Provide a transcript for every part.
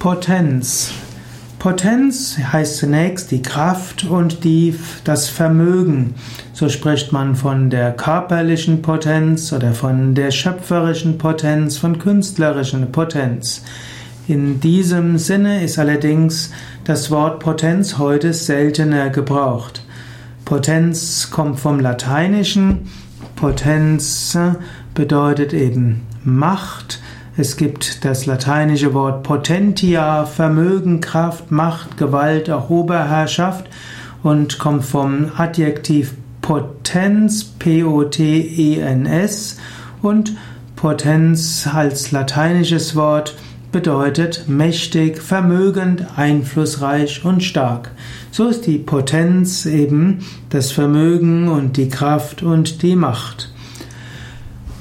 Potenz. Potenz heißt zunächst die Kraft und die, das Vermögen. So spricht man von der körperlichen Potenz oder von der schöpferischen Potenz, von künstlerischen Potenz. In diesem Sinne ist allerdings das Wort Potenz heute seltener gebraucht. Potenz kommt vom Lateinischen. Potenz bedeutet eben Macht. Es gibt das lateinische Wort potentia, Vermögen, Kraft, Macht, Gewalt, Oberherrschaft und kommt vom Adjektiv potens, P-O-T-E-N-S und Potenz als lateinisches Wort bedeutet mächtig, vermögend, einflussreich und stark. So ist die Potenz eben das Vermögen und die Kraft und die Macht.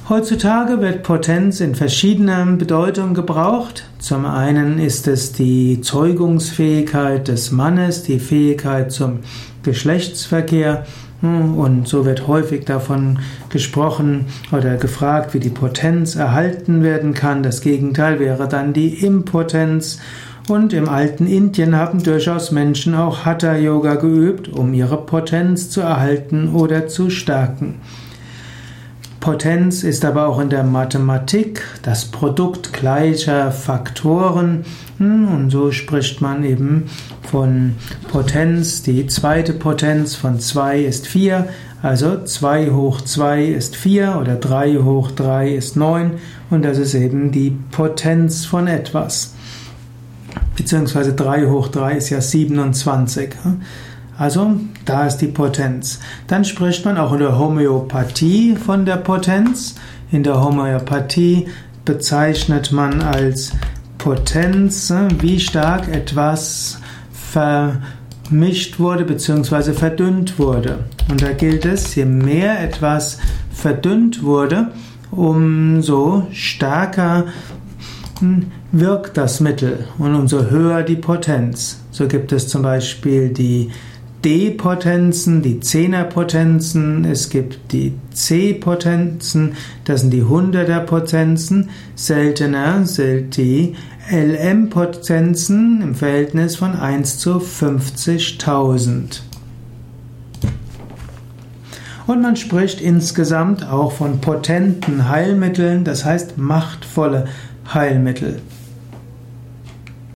Heutzutage wird Potenz in verschiedener Bedeutung gebraucht. Zum einen ist es die Zeugungsfähigkeit des Mannes, die Fähigkeit zum Geschlechtsverkehr. Und so wird häufig davon gesprochen oder gefragt, wie die Potenz erhalten werden kann. Das Gegenteil wäre dann die Impotenz. Und im alten Indien haben durchaus Menschen auch Hatha Yoga geübt, um ihre Potenz zu erhalten oder zu stärken. Potenz ist aber auch in der Mathematik das Produkt gleicher Faktoren hm, und so spricht man eben von Potenz. Die zweite Potenz von 2 ist 4, also 2 hoch 2 ist 4 oder 3 hoch 3 ist 9 und das ist eben die Potenz von etwas. Beziehungsweise 3 hoch 3 ist ja 27. Also da ist die Potenz. Dann spricht man auch in der Homöopathie von der Potenz. In der Homöopathie bezeichnet man als Potenz, wie stark etwas vermischt wurde bzw. verdünnt wurde. Und da gilt es, je mehr etwas verdünnt wurde, umso stärker hm, wirkt das Mittel und umso höher die Potenz. So gibt es zum Beispiel die D-Potenzen, die Zehner-Potenzen, es gibt die C-Potenzen, das sind die Hunderter-Potenzen, seltener sind die LM-Potenzen im Verhältnis von 1 zu 50.000. Und man spricht insgesamt auch von potenten Heilmitteln, das heißt machtvolle Heilmittel.